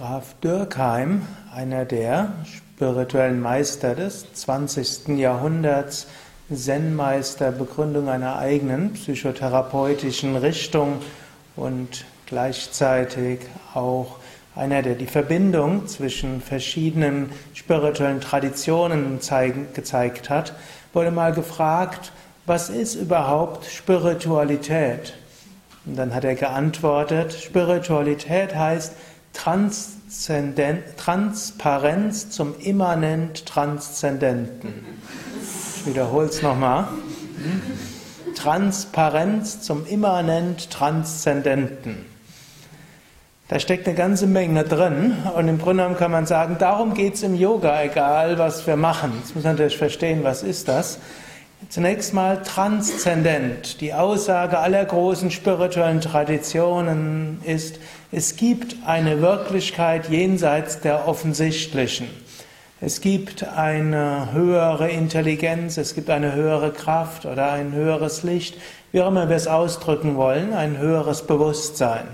Graf Dürkheim, einer der spirituellen Meister des 20. Jahrhunderts, Zen-Meister, Begründung einer eigenen psychotherapeutischen Richtung und gleichzeitig auch einer, der die Verbindung zwischen verschiedenen spirituellen Traditionen zeigen, gezeigt hat, wurde mal gefragt, was ist überhaupt Spiritualität? Und dann hat er geantwortet, Spiritualität heißt Transparenz zum immanent Transzendenten. Ich wiederhole es nochmal. Transparenz zum immanent Transzendenten. Da steckt eine ganze Menge drin und im Grunde genommen kann man sagen, darum geht es im Yoga, egal was wir machen. Jetzt muss man natürlich verstehen, was ist das. Zunächst mal transzendent. Die Aussage aller großen spirituellen Traditionen ist, es gibt eine Wirklichkeit jenseits der offensichtlichen. Es gibt eine höhere Intelligenz, es gibt eine höhere Kraft oder ein höheres Licht, wie auch immer wir es ausdrücken wollen, ein höheres Bewusstsein.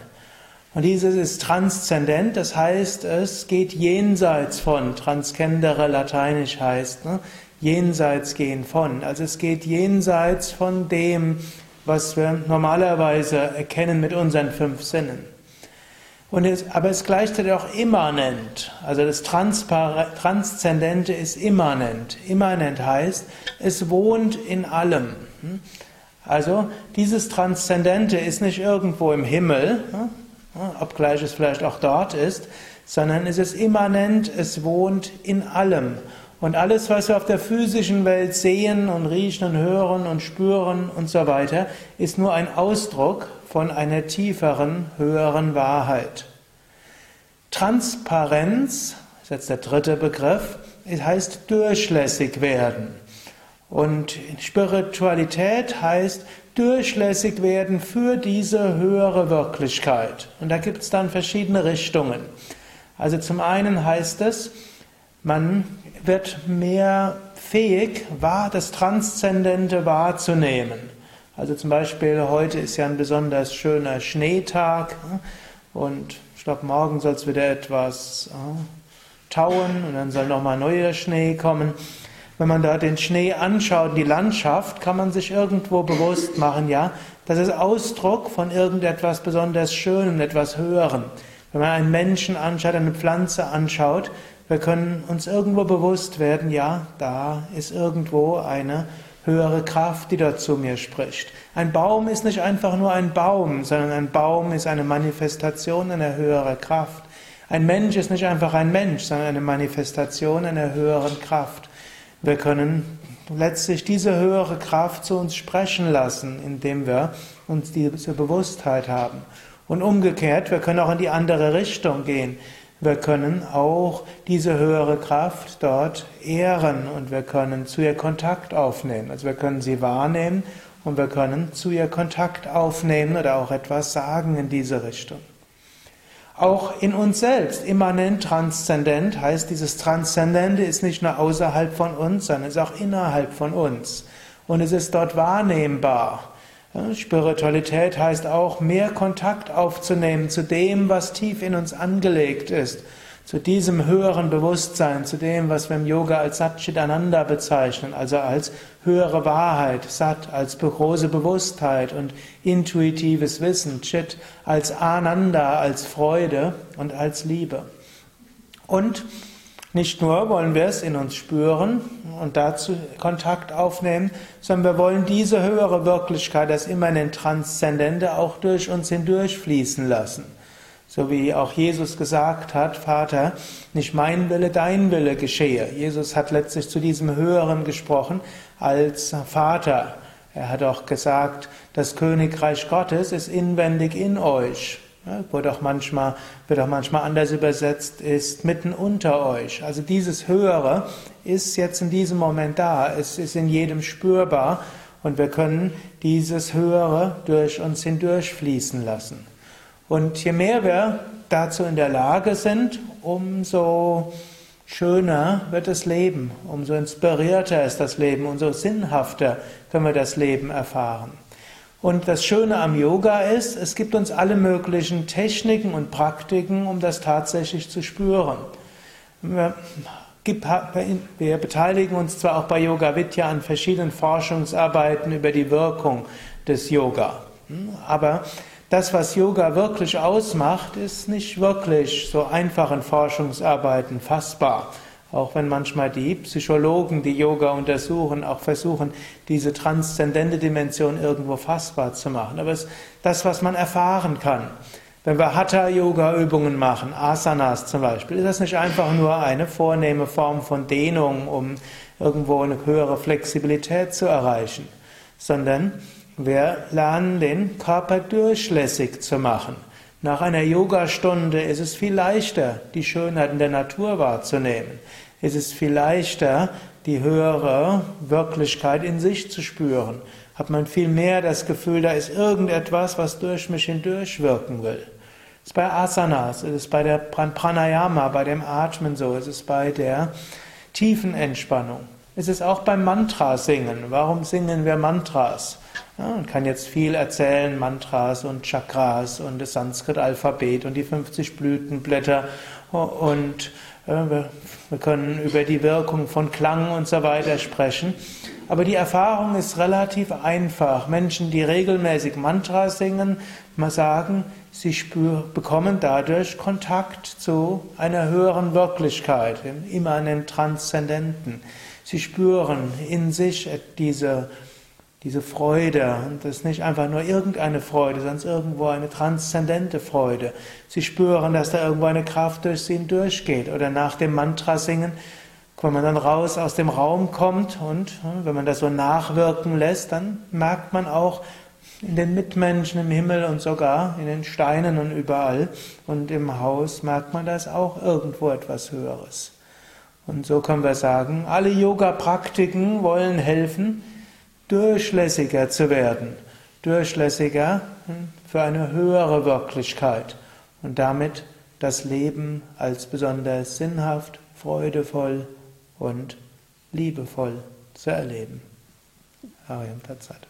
Und dieses ist transzendent, das heißt, es geht jenseits von, transkendere lateinisch heißt, ne? Jenseits gehen von. Also es geht jenseits von dem, was wir normalerweise erkennen mit unseren fünf Sinnen. Und es, aber es gleichzeitig auch immanent. Also das Transzendente ist immanent. Immanent heißt, es wohnt in allem. Also dieses Transzendente ist nicht irgendwo im Himmel, obgleich es vielleicht auch dort ist, sondern es ist immanent, es wohnt in allem. Und alles, was wir auf der physischen Welt sehen und riechen und hören und spüren und so weiter, ist nur ein Ausdruck von einer tieferen, höheren Wahrheit. Transparenz, das ist jetzt der dritte Begriff, heißt durchlässig werden. Und Spiritualität heißt durchlässig werden für diese höhere Wirklichkeit. Und da gibt es dann verschiedene Richtungen. Also zum einen heißt es, man wird mehr fähig, das Transzendente wahrzunehmen. Also zum Beispiel heute ist ja ein besonders schöner Schneetag ne? und ich glaube, morgen soll es wieder etwas tauen und dann soll nochmal neuer Schnee kommen. Wenn man da den Schnee anschaut, die Landschaft, kann man sich irgendwo bewusst machen, ja, das ist Ausdruck von irgendetwas besonders Schönem, etwas Höherem. Wenn man einen Menschen anschaut, eine Pflanze anschaut, wir können uns irgendwo bewusst werden, ja, da ist irgendwo eine höhere Kraft, die dort zu mir spricht. Ein Baum ist nicht einfach nur ein Baum, sondern ein Baum ist eine Manifestation einer höheren Kraft. Ein Mensch ist nicht einfach ein Mensch, sondern eine Manifestation einer höheren Kraft. Wir können letztlich diese höhere Kraft zu uns sprechen lassen, indem wir uns diese Bewusstheit haben. Und umgekehrt, wir können auch in die andere Richtung gehen. Wir können auch diese höhere Kraft dort ehren und wir können zu ihr Kontakt aufnehmen. Also wir können sie wahrnehmen und wir können zu ihr Kontakt aufnehmen oder auch etwas sagen in diese Richtung. Auch in uns selbst, immanent transzendent, heißt dieses Transzendente ist nicht nur außerhalb von uns, sondern ist auch innerhalb von uns. Und es ist dort wahrnehmbar. Spiritualität heißt auch, mehr Kontakt aufzunehmen zu dem, was tief in uns angelegt ist, zu diesem höheren Bewusstsein, zu dem, was wir im Yoga als Satchitananda bezeichnen, also als höhere Wahrheit, Sat als große Bewusstheit und intuitives Wissen, Chit als Ananda, als Freude und als Liebe. Und nicht nur wollen wir es in uns spüren und dazu Kontakt aufnehmen, sondern wir wollen diese höhere Wirklichkeit, das immanent Transzendente, auch durch uns hindurchfließen lassen. So wie auch Jesus gesagt hat, Vater, nicht mein Wille, dein Wille geschehe. Jesus hat letztlich zu diesem Höheren gesprochen als Vater. Er hat auch gesagt, das Königreich Gottes ist inwendig in euch. Ja, wird, auch manchmal, wird auch manchmal anders übersetzt, ist mitten unter euch. Also dieses Höhere ist jetzt in diesem Moment da, es ist in jedem spürbar und wir können dieses Höhere durch uns hindurchfließen lassen. Und je mehr wir dazu in der Lage sind, umso schöner wird das Leben, umso inspirierter ist das Leben, umso sinnhafter können wir das Leben erfahren. Und das Schöne am Yoga ist, es gibt uns alle möglichen Techniken und Praktiken, um das tatsächlich zu spüren. Wir, beteiligen uns zwar auch bei Yoga Vidya an verschiedenen Forschungsarbeiten über die Wirkung des Yoga, aber das, was Yoga wirklich ausmacht, ist nicht wirklich so einfach in Forschungsarbeiten fassbar. Auch wenn manchmal die Psychologen, die Yoga untersuchen, auch versuchen, diese transzendente Dimension irgendwo fassbar zu machen. Aber es ist das, was man erfahren kann. Wenn wir Hatha-Yoga-Übungen machen, Asanas zum Beispiel, ist das nicht einfach nur eine vornehme Form von Dehnung, um irgendwo eine höhere Flexibilität zu erreichen, sondern wir lernen den Körper durchlässig zu machen. Nach einer Yogastunde ist es viel leichter, die Schönheiten der Natur wahrzunehmen. Es ist viel leichter, die höhere Wirklichkeit in sich zu spüren. Hat man viel mehr das Gefühl, da ist irgendetwas, was durch mich hindurch wirken will. Es ist bei Asanas, es ist bei der Pranayama, bei dem Atmen so, es ist bei der tiefen Entspannung. Es ist auch beim Mantra singen. Warum singen wir Mantras? Ja, man kann jetzt viel erzählen, Mantras und Chakras und das Sanskrit-Alphabet und die 50 Blütenblätter und äh, wir, können über die Wirkung von Klang und so weiter sprechen. Aber die Erfahrung ist relativ einfach. Menschen, die regelmäßig Mantras singen, mal sagen, sie spür, bekommen dadurch Kontakt zu einer höheren Wirklichkeit, dem immanent Transzendenten. Sie spüren in sich diese diese Freude. Und das ist nicht einfach nur irgendeine Freude, sondern irgendwo eine transzendente Freude. Sie spüren, dass da irgendwo eine Kraft durch sie durchgeht. Oder nach dem Mantra singen, wenn man dann raus aus dem Raum kommt und hm, wenn man das so nachwirken lässt, dann merkt man auch in den Mitmenschen im Himmel und sogar in den Steinen und überall und im Haus merkt man das auch irgendwo etwas Höheres. Und so können wir sagen, alle Yoga-Praktiken wollen helfen, durchlässiger zu werden, durchlässiger hm, für eine höhere Wirklichkeit und damit das Leben als besonders sinnhaft, freudevoll und liebevoll zu erleben. Ariam Tatsat.